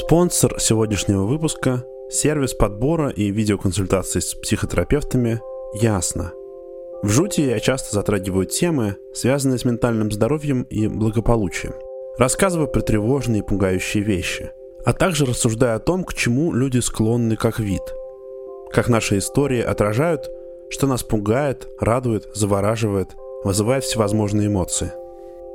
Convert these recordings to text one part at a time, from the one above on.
Спонсор сегодняшнего выпуска – сервис подбора и видеоконсультаций с психотерапевтами «Ясно». В «Жути» я часто затрагиваю темы, связанные с ментальным здоровьем и благополучием. Рассказываю про тревожные и пугающие вещи, а также рассуждаю о том, к чему люди склонны как вид. Как наши истории отражают, что нас пугает, радует, завораживает, вызывает всевозможные эмоции.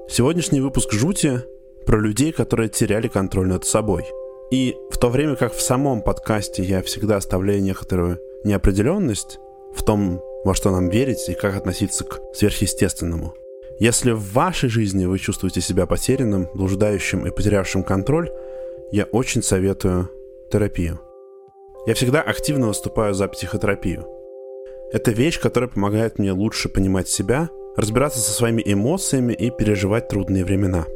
Сегодняшний выпуск «Жути» про людей, которые теряли контроль над собой – и в то время как в самом подкасте я всегда оставляю некоторую неопределенность в том, во что нам верить и как относиться к сверхъестественному. Если в вашей жизни вы чувствуете себя потерянным, блуждающим и потерявшим контроль, я очень советую терапию. Я всегда активно выступаю за психотерапию. Это вещь, которая помогает мне лучше понимать себя, разбираться со своими эмоциями и переживать трудные времена –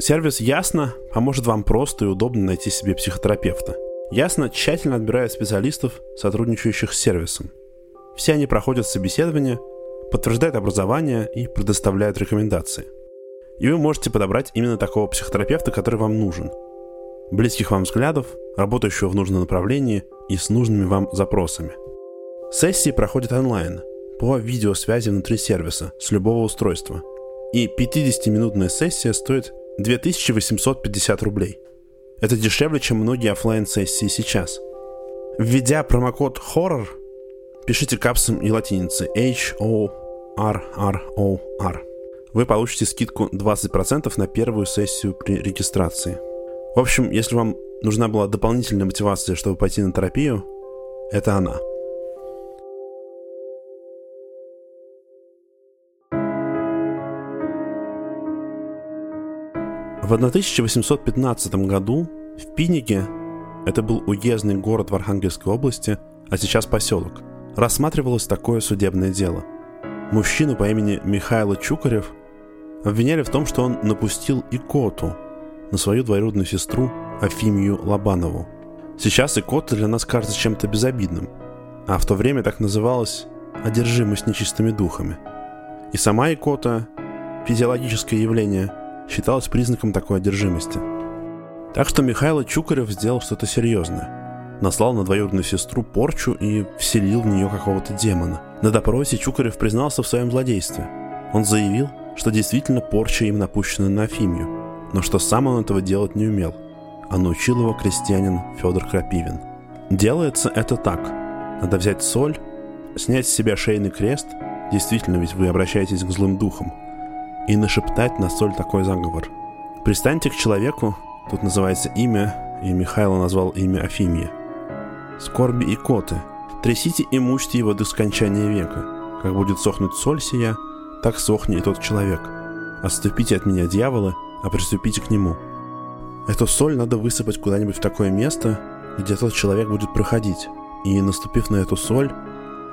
Сервис Ясно поможет вам просто и удобно найти себе психотерапевта. Ясно тщательно отбирает специалистов, сотрудничающих с сервисом. Все они проходят собеседование, подтверждают образование и предоставляют рекомендации. И вы можете подобрать именно такого психотерапевта, который вам нужен. Близких вам взглядов, работающего в нужном направлении и с нужными вам запросами. Сессии проходят онлайн, по видеосвязи внутри сервиса, с любого устройства. И 50-минутная сессия стоит 2850 рублей. Это дешевле, чем многие офлайн сессии сейчас. Введя промокод HORROR, пишите капсом и латиницей H-O-R-R-O-R. Вы получите скидку 20% на первую сессию при регистрации. В общем, если вам нужна была дополнительная мотивация, чтобы пойти на терапию, это она – В 1815 году в Пинике, это был уездный город в Архангельской области, а сейчас поселок, рассматривалось такое судебное дело. Мужчину по имени Михаил Чукарев обвиняли в том, что он напустил икоту на свою двоюродную сестру Афимию Лобанову. Сейчас икота для нас кажется чем-то безобидным, а в то время так называлась одержимость нечистыми духами. И сама икота – физиологическое явление – считалось признаком такой одержимости. Так что Михаил Чукарев сделал что-то серьезное. Наслал на двоюродную сестру порчу и вселил в нее какого-то демона. На допросе Чукарев признался в своем злодействе. Он заявил, что действительно порча им напущена на Афимию, но что сам он этого делать не умел, а научил его крестьянин Федор Крапивин. Делается это так. Надо взять соль, снять с себя шейный крест, действительно, ведь вы обращаетесь к злым духам – и нашептать на соль такой заговор. Пристаньте к человеку, тут называется имя, и Михайло назвал имя Афимия. Скорби и коты, трясите и мучьте его до скончания века. Как будет сохнуть соль сия, так сохнет и тот человек. Отступите от меня, дьяволы, а приступите к нему. Эту соль надо высыпать куда-нибудь в такое место, где тот человек будет проходить. И, наступив на эту соль,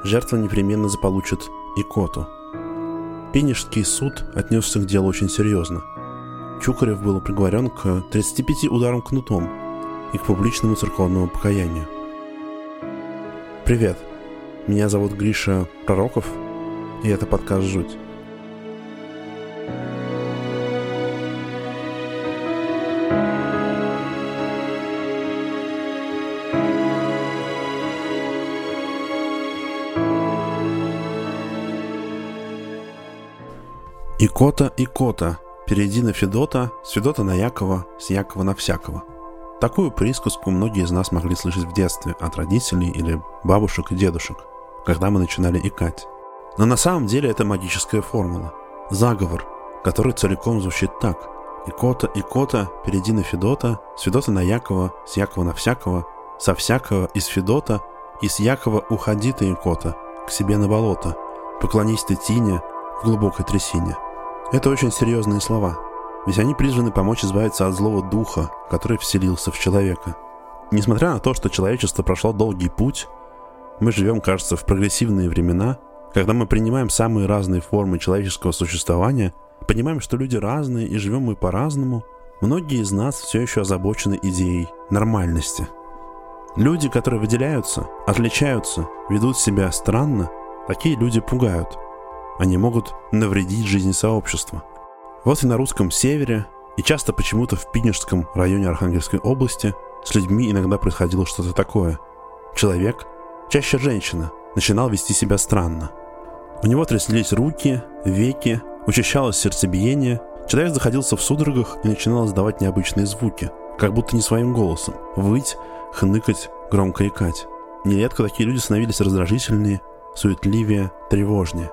жертва непременно заполучит икоту – Пенежский суд отнесся к делу очень серьезно. Чукарев был приговорен к 35 ударам кнутом и к публичному церковному покаянию. Привет, меня зовут Гриша Пророков, и это подкаст «Жуть». Икота, икота, перейди на Федота, с Федота на Якова, с Якова на всякого. Такую присказку многие из нас могли слышать в детстве от родителей или бабушек и дедушек, когда мы начинали икать. Но на самом деле это магическая формула. Заговор, который целиком звучит так. Икота, икота, перейди на Федота, с Федота на Якова, с Якова на всякого, со всякого из Федота, и с Якова уходи ты, икота, к себе на болото, поклонись ты Тине в глубокой трясине. Это очень серьезные слова, ведь они призваны помочь избавиться от злого духа, который вселился в человека. Несмотря на то, что человечество прошло долгий путь, мы живем, кажется, в прогрессивные времена, когда мы принимаем самые разные формы человеческого существования, понимаем, что люди разные и живем мы по-разному, многие из нас все еще озабочены идеей нормальности. Люди, которые выделяются, отличаются, ведут себя странно, такие люди пугают – они могут навредить жизни сообщества. Вот и на русском севере, и часто почему-то в Пинежском районе Архангельской области С людьми иногда происходило что-то такое. Человек, чаще женщина, начинал вести себя странно. У него тряслись руки, веки, учащалось сердцебиение, человек заходился в судорогах и начинал издавать необычные звуки, как будто не своим голосом, выть, хныкать, громко икать. Нередко такие люди становились раздражительнее, суетливее, тревожнее.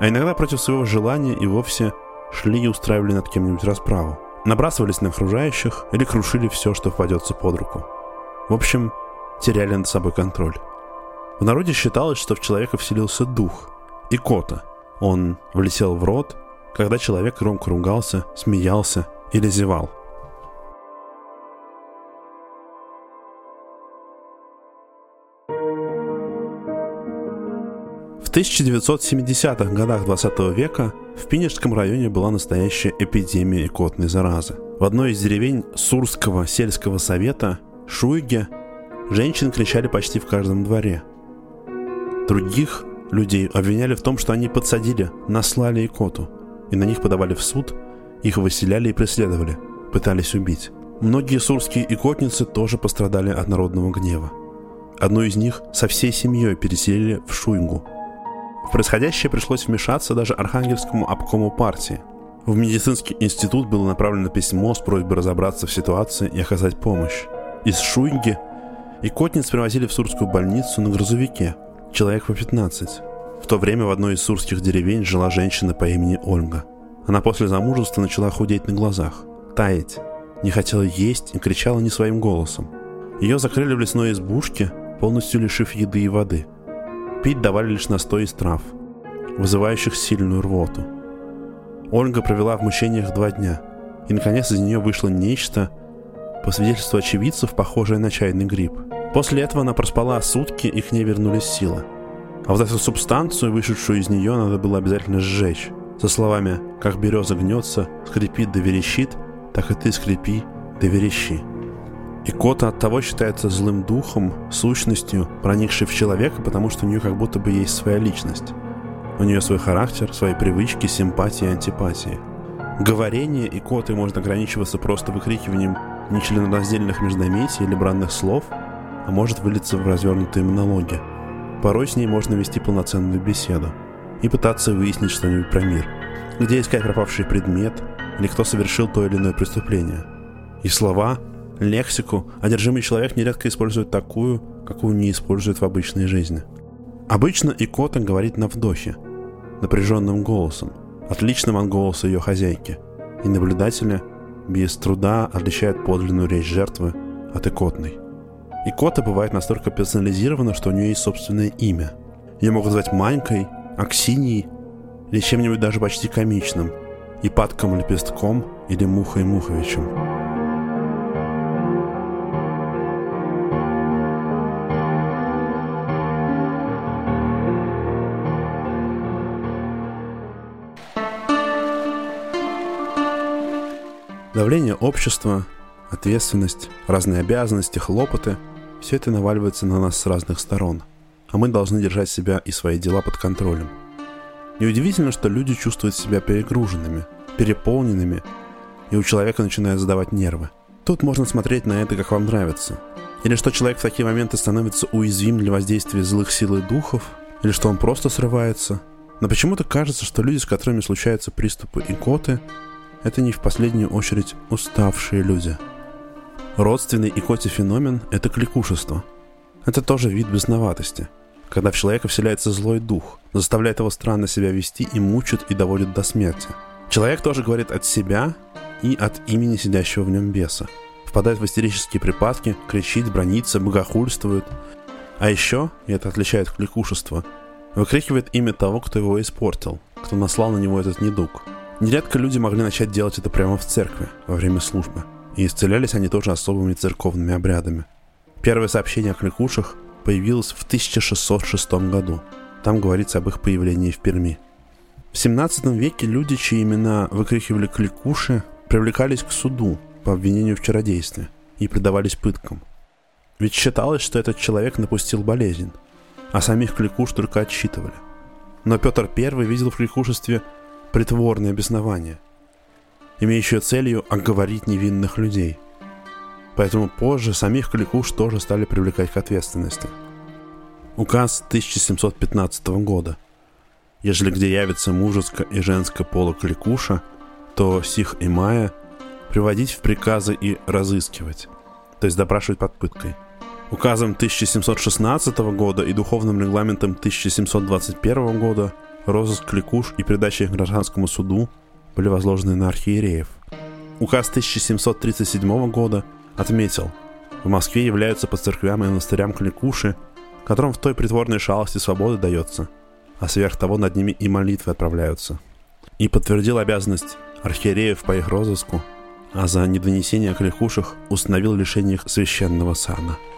А иногда против своего желания и вовсе шли и устраивали над кем-нибудь расправу. Набрасывались на окружающих или крушили все, что впадется под руку. В общем, теряли над собой контроль. В народе считалось, что в человека вселился дух, икота. Он влетел в рот, когда человек громко ругался, смеялся или зевал. В 1970-х годах 20 века в Пинежском районе была настоящая эпидемия икотной заразы. В одной из деревень Сурского сельского совета, Шуйге, женщин кричали почти в каждом дворе. Других людей обвиняли в том, что они подсадили, наслали икоту, и на них подавали в суд, их выселяли и преследовали, пытались убить. Многие сурские икотницы тоже пострадали от народного гнева. Одну из них со всей семьей переселили в Шуйгу – в происходящее пришлось вмешаться даже Архангельскому обкому партии. В медицинский институт было направлено письмо с просьбой разобраться в ситуации и оказать помощь. Из Шуйнги и Котниц привозили в Сурскую больницу на грузовике, человек по 15. В то время в одной из сурских деревень жила женщина по имени Ольга. Она после замужества начала худеть на глазах, таять, не хотела есть и кричала не своим голосом. Ее закрыли в лесной избушке, полностью лишив еды и воды – Пить давали лишь настой из трав, вызывающих сильную рвоту. Ольга провела в мучениях два дня, и наконец из нее вышло нечто, по свидетельству очевидцев, похожее на чайный гриб. После этого она проспала сутки, и к ней вернулись силы. А вот эту субстанцию, вышедшую из нее, надо было обязательно сжечь. Со словами «Как береза гнется, скрипит да верещит, так и ты скрипи да верещи». И кота от того считается злым духом, сущностью, проникшей в человека, потому что у нее как будто бы есть своя личность. У нее свой характер, свои привычки, симпатии и антипатии. Говорение и коты может ограничиваться просто выкрикиванием нечленораздельных междометий или бранных слов, а может вылиться в развернутые монологи. Порой с ней можно вести полноценную беседу и пытаться выяснить что-нибудь про мир. Где искать пропавший предмет или кто совершил то или иное преступление. И слова лексику одержимый человек нередко использует такую, какую не использует в обычной жизни. Обычно икота говорит на вдохе, напряженным голосом, отличным от голоса ее хозяйки, и наблюдатели без труда отличают подлинную речь жертвы от икотной. Икота бывает настолько персонализирована, что у нее есть собственное имя. Ее могут звать Манькой, Аксиньей или чем-нибудь даже почти комичным, Ипатком Лепестком или Мухой Муховичем. Давление общества, ответственность, разные обязанности, хлопоты – все это наваливается на нас с разных сторон, а мы должны держать себя и свои дела под контролем. Неудивительно, что люди чувствуют себя перегруженными, переполненными, и у человека начинают задавать нервы. Тут можно смотреть на это, как вам нравится. Или что человек в такие моменты становится уязвим для воздействия злых сил и духов, или что он просто срывается. Но почему-то кажется, что люди, с которыми случаются приступы икоты, это не в последнюю очередь уставшие люди. Родственный икоте феномен – это кликушество. Это тоже вид бесноватости, когда в человека вселяется злой дух, заставляет его странно себя вести и мучит и доводит до смерти. Человек тоже говорит от себя и от имени сидящего в нем беса. Впадает в истерические припадки, кричит, бронится, богохульствует. А еще, и это отличает кликушество, выкрикивает имя того, кто его испортил, кто наслал на него этот недуг – Нередко люди могли начать делать это прямо в церкви, во время службы. И исцелялись они тоже особыми церковными обрядами. Первое сообщение о кликушах появилось в 1606 году. Там говорится об их появлении в Перми. В 17 веке люди, чьи имена выкрикивали кликуши, привлекались к суду по обвинению в чародействе и предавались пыткам. Ведь считалось, что этот человек напустил болезнь, а самих кликуш только отсчитывали. Но Петр I видел в кликушестве притворное беснование, имеющее целью оговорить невинных людей. поэтому позже самих кликуш тоже стали привлекать к ответственности. Указ 1715 года. Ежели где явится мужеско и женское пола кликуша, то сих и мая приводить в приказы и разыскивать, то есть допрашивать под пыткой. Указом 1716 года и духовным регламентом 1721 года розыск кликуш и передача их гражданскому суду были возложены на архиереев. Указ 1737 года отметил, в Москве являются по церквям и монастырям кликуши, которым в той притворной шалости свободы дается, а сверх того над ними и молитвы отправляются. И подтвердил обязанность архиереев по их розыску, а за недонесение о кликушах установил лишение их священного сана –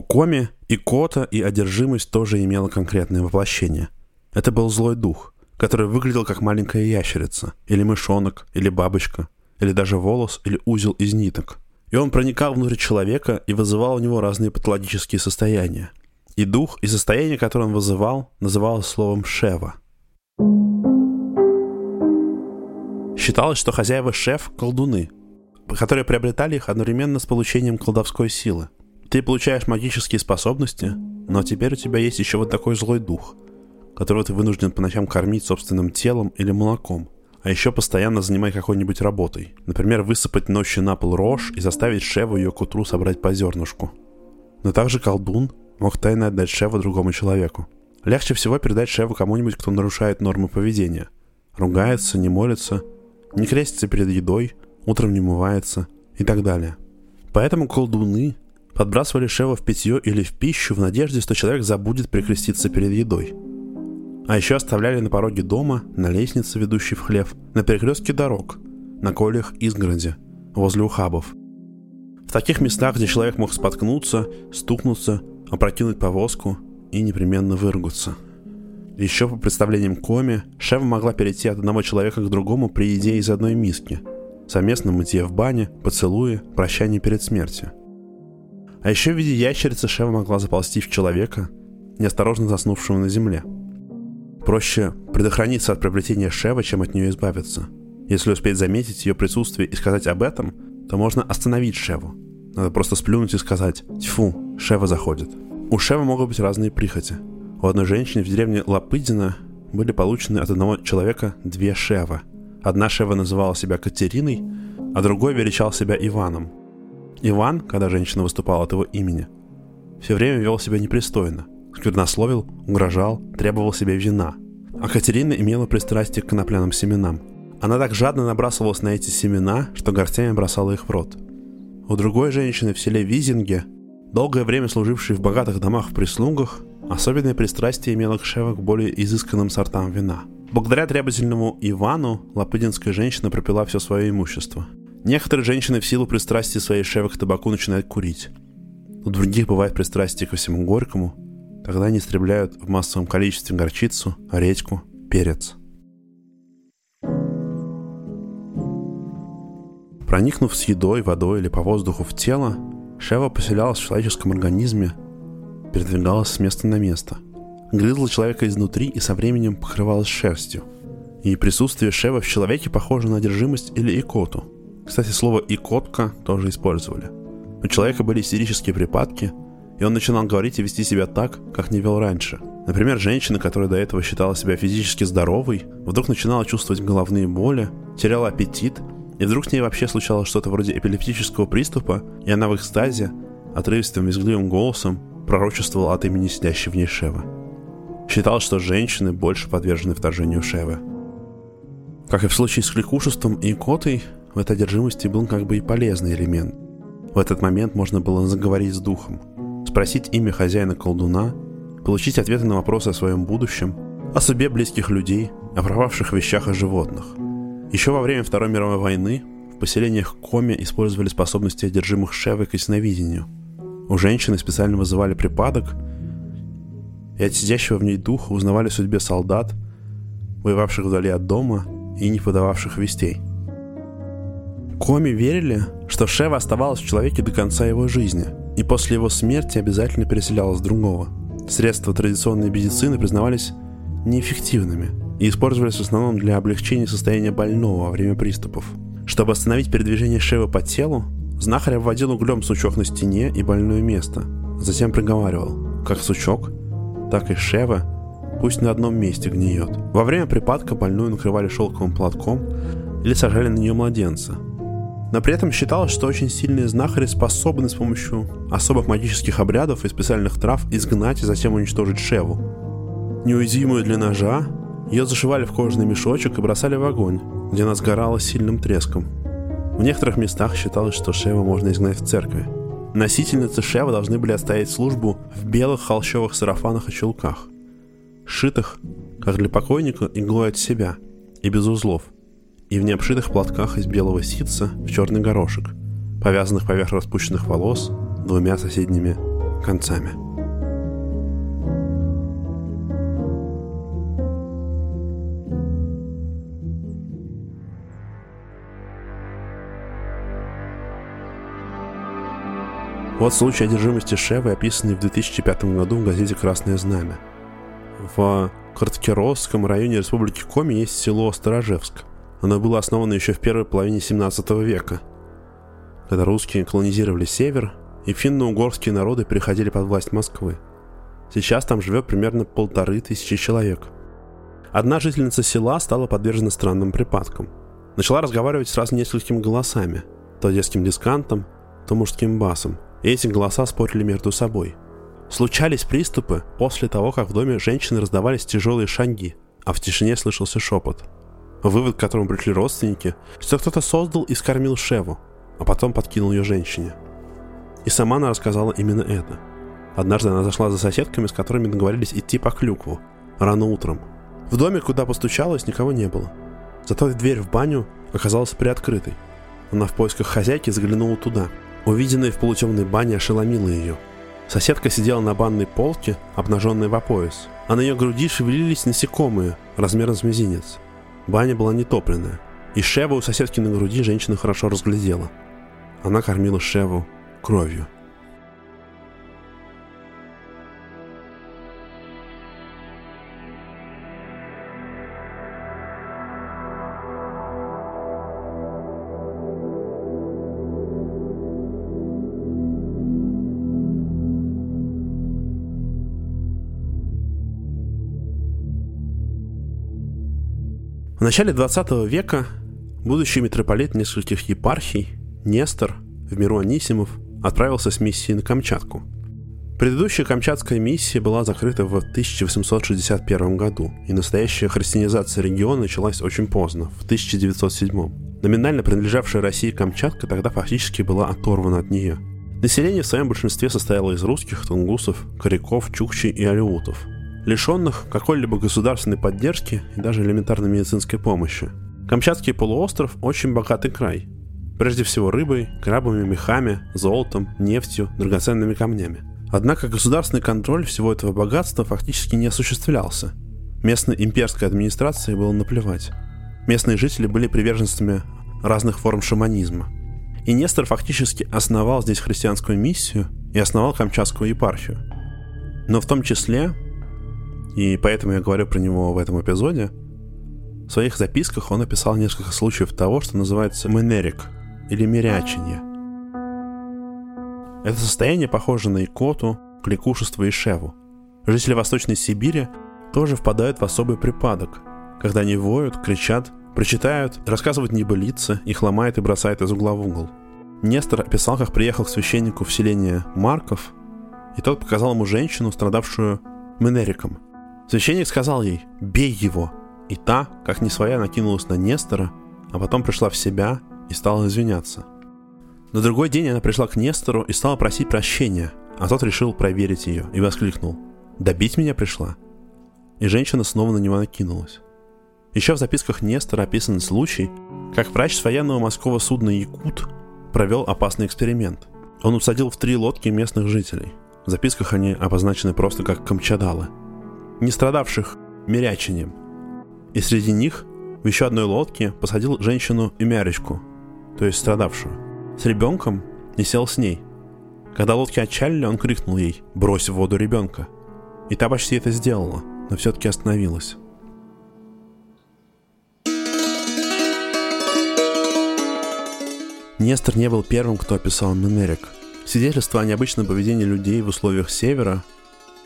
У Коми и Кота, и одержимость тоже имела конкретное воплощение. Это был злой дух, который выглядел как маленькая ящерица, или мышонок, или бабочка, или даже волос, или узел из ниток. И он проникал внутрь человека и вызывал у него разные патологические состояния. И дух, и состояние, которое он вызывал, называлось словом «шева». Считалось, что хозяева шеф – колдуны, которые приобретали их одновременно с получением колдовской силы – ты получаешь магические способности, но теперь у тебя есть еще вот такой злой дух, которого ты вынужден по ночам кормить собственным телом или молоком, а еще постоянно занимай какой-нибудь работой. Например, высыпать ночью на пол рожь и заставить Шеву ее к утру собрать по зернышку. Но также колдун мог тайно отдать Шеву другому человеку. Легче всего передать Шеву кому-нибудь, кто нарушает нормы поведения. Ругается, не молится, не крестится перед едой, утром не мывается и так далее. Поэтому колдуны подбрасывали Шева в питье или в пищу в надежде, что человек забудет прикреститься перед едой. А еще оставляли на пороге дома, на лестнице, ведущей в хлев, на перекрестке дорог, на колях изгороди, возле ухабов. В таких местах, где человек мог споткнуться, стукнуться, опрокинуть повозку и непременно выругаться. Еще по представлениям Коми, Шева могла перейти от одного человека к другому при еде из одной миски, совместном мытье в бане, поцелуе, прощание перед смертью – а еще в виде ящерицы Шева могла заползти в человека, неосторожно заснувшего на земле. Проще предохраниться от приобретения Шева, чем от нее избавиться. Если успеть заметить ее присутствие и сказать об этом, то можно остановить Шеву. Надо просто сплюнуть и сказать «Тьфу, Шева заходит». У Шева могут быть разные прихоти. У одной женщины в деревне Лапыдина были получены от одного человека две Шева. Одна Шева называла себя Катериной, а другой величал себя Иваном – Иван, когда женщина выступала от его имени, все время вел себя непристойно, сквернословил, угрожал, требовал себе вина. А Катерина имела пристрастие к конопляным семенам. Она так жадно набрасывалась на эти семена, что горстями бросала их в рот. У другой женщины в селе Визинге, долгое время служившей в богатых домах в прислугах, особенное пристрастие имела к шевах к более изысканным сортам вина. Благодаря требовательному Ивану лапыдинская женщина пропила все свое имущество – Некоторые женщины в силу пристрастия своей шевы к табаку начинают курить. У других бывает пристрастие ко всему горькому. Тогда они истребляют в массовом количестве горчицу, редьку, перец. Проникнув с едой, водой или по воздуху в тело, Шева поселялась в человеческом организме, передвигалась с места на место, грызла человека изнутри и со временем покрывалась шерстью. И присутствие Шева в человеке похоже на одержимость или икоту – кстати, слово «икотка» тоже использовали. У человека были истерические припадки, и он начинал говорить и вести себя так, как не вел раньше. Например, женщина, которая до этого считала себя физически здоровой, вдруг начинала чувствовать головные боли, теряла аппетит, и вдруг с ней вообще случалось что-то вроде эпилептического приступа, и она в экстазе, отрывистым визгливым голосом, пророчествовала от имени сидящей в ней Шевы. Считалось, что женщины больше подвержены вторжению Шевы. Как и в случае с кликушеством и икотой, в этой одержимости был как бы и полезный элемент. В этот момент можно было заговорить с духом, спросить имя хозяина колдуна, получить ответы на вопросы о своем будущем, о судьбе близких людей, о пропавших вещах и животных. Еще во время Второй мировой войны в поселениях Коми использовали способности одержимых Шевы к ясновидению. У женщины специально вызывали припадок, и от сидящего в ней духа узнавали судьбе солдат, воевавших вдали от дома и не подававших вестей – Коми верили, что Шева оставалась в человеке до конца его жизни, и после его смерти обязательно переселялась другого. Средства традиционной медицины признавались неэффективными и использовались в основном для облегчения состояния больного во время приступов. Чтобы остановить передвижение Шевы по телу, знахарь обводил углем сучок на стене и больное место. Затем приговаривал, как сучок, так и Шева пусть на одном месте гниет. Во время припадка больную накрывали шелковым платком или сажали на нее младенца. Но при этом считалось, что очень сильные знахари способны с помощью особых магических обрядов и специальных трав изгнать и затем уничтожить Шеву. Неуязвимую для ножа, ее зашивали в кожаный мешочек и бросали в огонь, где она сгорала сильным треском. В некоторых местах считалось, что Шева можно изгнать в церкви. Носительницы Шева должны были оставить службу в белых холщовых сарафанах и чулках, шитых, как для покойника, иглой от себя и без узлов – и в необшитых платках из белого ситца в черный горошек, повязанных поверх распущенных волос двумя соседними концами. Вот случай одержимости Шевы, описанный в 2005 году в газете «Красное знамя». В Карткеровском районе Республики Коми есть село Сторожевск. Оно было основано еще в первой половине 17 века, когда русские колонизировали север, и финно-угорские народы переходили под власть Москвы. Сейчас там живет примерно полторы тысячи человек. Одна жительница села стала подвержена странным припадкам. Начала разговаривать сразу несколькими голосами, то детским дискантом, то мужским басом, и эти голоса спорили между собой. Случались приступы после того, как в доме женщины раздавались тяжелые шаги, а в тишине слышался шепот – Вывод, к которому пришли родственники, что кто-то создал и скормил Шеву, а потом подкинул ее женщине. И сама она рассказала именно это. Однажды она зашла за соседками, с которыми договорились идти по клюкву, рано утром. В доме, куда постучалась, никого не было. Зато дверь в баню оказалась приоткрытой. Она в поисках хозяйки заглянула туда. Увиденное в полутемной бане ошеломило ее. Соседка сидела на банной полке, обнаженная по пояс, а на ее груди шевелились насекомые размером с мизинец – Баня была нетопленная, и Шеву у соседки на груди женщина хорошо разглядела. Она кормила Шеву кровью. Начале 20 века будущий митрополит нескольких епархий, Нестор, в миру Анисимов, отправился с миссией на Камчатку. Предыдущая камчатская миссия была закрыта в 1861 году, и настоящая христианизация региона началась очень поздно, в 1907. Номинально принадлежавшая России Камчатка тогда фактически была оторвана от нее. Население в своем большинстве состояло из русских, тунгусов, коряков, чукчей и алеутов – лишенных какой-либо государственной поддержки и даже элементарной медицинской помощи. Камчатский полуостров – очень богатый край. Прежде всего рыбой, крабами, мехами, золотом, нефтью, драгоценными камнями. Однако государственный контроль всего этого богатства фактически не осуществлялся. Местной имперской администрации было наплевать. Местные жители были приверженцами разных форм шаманизма. И Нестор фактически основал здесь христианскую миссию и основал Камчатскую епархию. Но в том числе и поэтому я говорю про него в этом эпизоде. В своих записках он описал несколько случаев того, что называется менерик или мирячение. Это состояние похоже на икоту, кликушество и шеву. Жители Восточной Сибири тоже впадают в особый припадок, когда они воют, кричат, прочитают, рассказывают небылицы, их ломает и бросает из угла в угол. Нестор описал, как приехал к священнику в селение Марков, и тот показал ему женщину, страдавшую менериком – Священник сказал ей «Бей его!» И та, как не своя, накинулась на Нестора, а потом пришла в себя и стала извиняться. На другой день она пришла к Нестору и стала просить прощения, а тот решил проверить ее и воскликнул «Добить меня пришла?» И женщина снова на него накинулась. Еще в записках Нестора описан случай, как врач с военного морского судна «Якут» провел опасный эксперимент. Он усадил в три лодки местных жителей. В записках они обозначены просто как камчадалы – не страдавших мирячением. И среди них в еще одной лодке посадил женщину и мяречку, то есть страдавшую, с ребенком и сел с ней. Когда лодки отчалили, он крикнул ей «Брось в воду ребенка!» И та почти это сделала, но все-таки остановилась. Нестор не был первым, кто описал Менерик. Свидетельство о необычном поведении людей в условиях севера,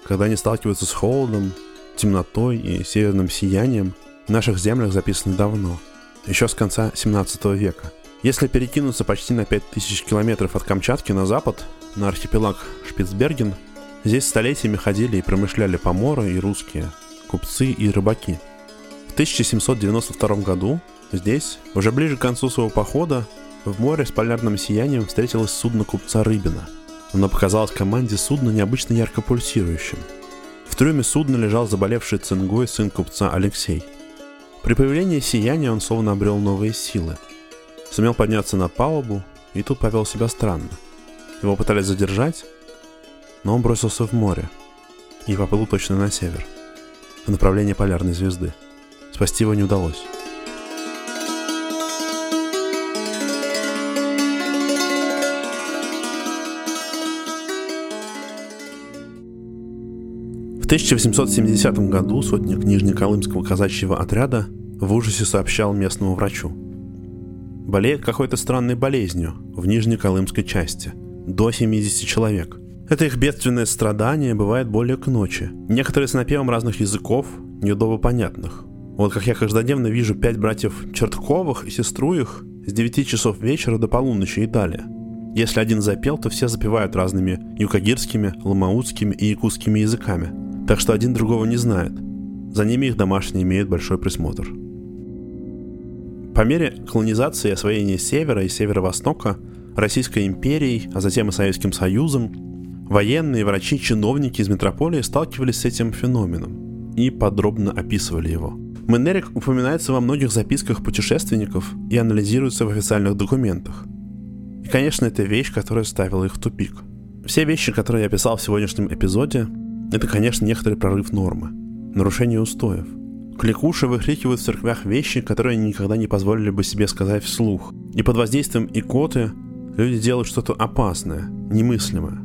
когда они сталкиваются с холодом, темнотой и северным сиянием, в наших землях записаны давно, еще с конца 17 века. Если перекинуться почти на 5000 километров от Камчатки на запад, на архипелаг Шпицберген, здесь столетиями ходили и промышляли поморы и русские, купцы и рыбаки. В 1792 году здесь, уже ближе к концу своего похода, в море с полярным сиянием встретилось судно купца Рыбина. Оно показалось команде судна необычно ярко пульсирующим. В трюме судна лежал заболевший цингой сын купца Алексей. При появлении сияния он словно обрел новые силы. Сумел подняться на палубу, и тут повел себя странно. Его пытались задержать, но он бросился в море и поплыл точно на север, в направлении полярной звезды. Спасти его не удалось. В 1870 году сотник Нижнеколымского казачьего отряда в ужасе сообщал местному врачу. Болеет какой-то странной болезнью в Нижнеколымской части. До 70 человек. Это их бедственное страдание бывает более к ночи. Некоторые с напевом разных языков, неудобно понятных. Вот как я каждодневно вижу пять братьев Чертковых и сестру их с 9 часов вечера до полуночи и далее. Если один запел, то все запевают разными юкагирскими, ламаутскими и якутскими языками – так что один другого не знает. За ними их домашние имеют большой присмотр. По мере колонизации и освоения Севера и Северо-Востока Российской империей, а затем и Советским Союзом, военные, врачи, чиновники из метрополии сталкивались с этим феноменом и подробно описывали его. Менерик упоминается во многих записках путешественников и анализируется в официальных документах. И, конечно, это вещь, которая ставила их в тупик. Все вещи, которые я описал в сегодняшнем эпизоде, это, конечно, некоторый прорыв нормы, нарушение устоев. Кликуши выкрикивают в церквях вещи, которые они никогда не позволили бы себе сказать вслух. И под воздействием икоты люди делают что-то опасное, немыслимое.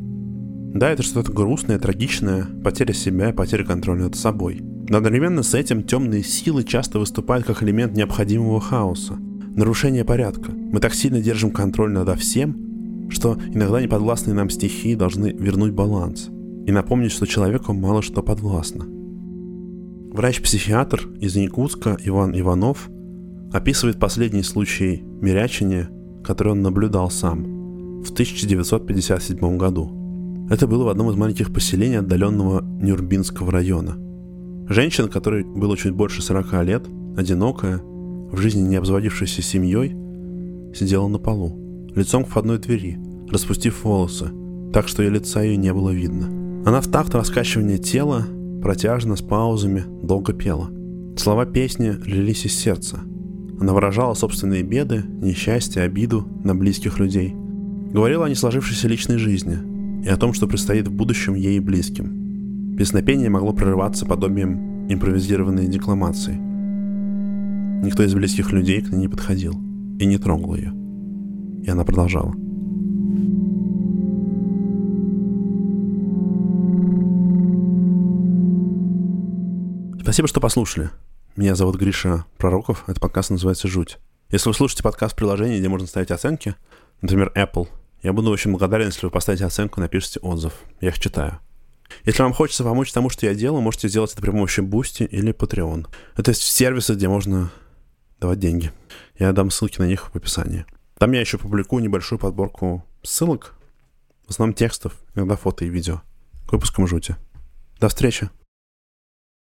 Да, это что-то грустное, трагичное, потеря себя, потеря контроля над собой. Но одновременно с этим темные силы часто выступают как элемент необходимого хаоса, нарушения порядка. Мы так сильно держим контроль над всем, что иногда неподвластные нам стихии должны вернуть баланс – и напомнить, что человеку мало что подвластно. Врач-психиатр из Якутска Иван Иванов описывает последний случай мирячения, который он наблюдал сам в 1957 году. Это было в одном из маленьких поселений отдаленного Нюрбинского района. Женщина, которой было чуть больше 40 лет, одинокая, в жизни не обзаводившаяся семьей, сидела на полу, лицом к входной двери, распустив волосы, так что и лица ее не было видно. Она в такт раскачивания тела, протяжно, с паузами, долго пела. Слова песни лились из сердца. Она выражала собственные беды, несчастья, обиду на близких людей. Говорила о несложившейся личной жизни и о том, что предстоит в будущем ей и близким. Песнопение могло прорываться подобием импровизированной декламации. Никто из близких людей к ней не подходил и не трогал ее. И она продолжала. Спасибо, что послушали. Меня зовут Гриша Пророков. Этот подкаст называется «Жуть». Если вы слушаете подкаст в приложении, где можно ставить оценки, например, Apple, я буду очень благодарен, если вы поставите оценку, напишите отзыв. Я их читаю. Если вам хочется помочь тому, что я делаю, можете сделать это при помощи Boosty или Patreon. Это сервисы, где можно давать деньги. Я дам ссылки на них в описании. Там я еще публикую небольшую подборку ссылок, в основном текстов, иногда фото и видео, к выпускам жути. До встречи!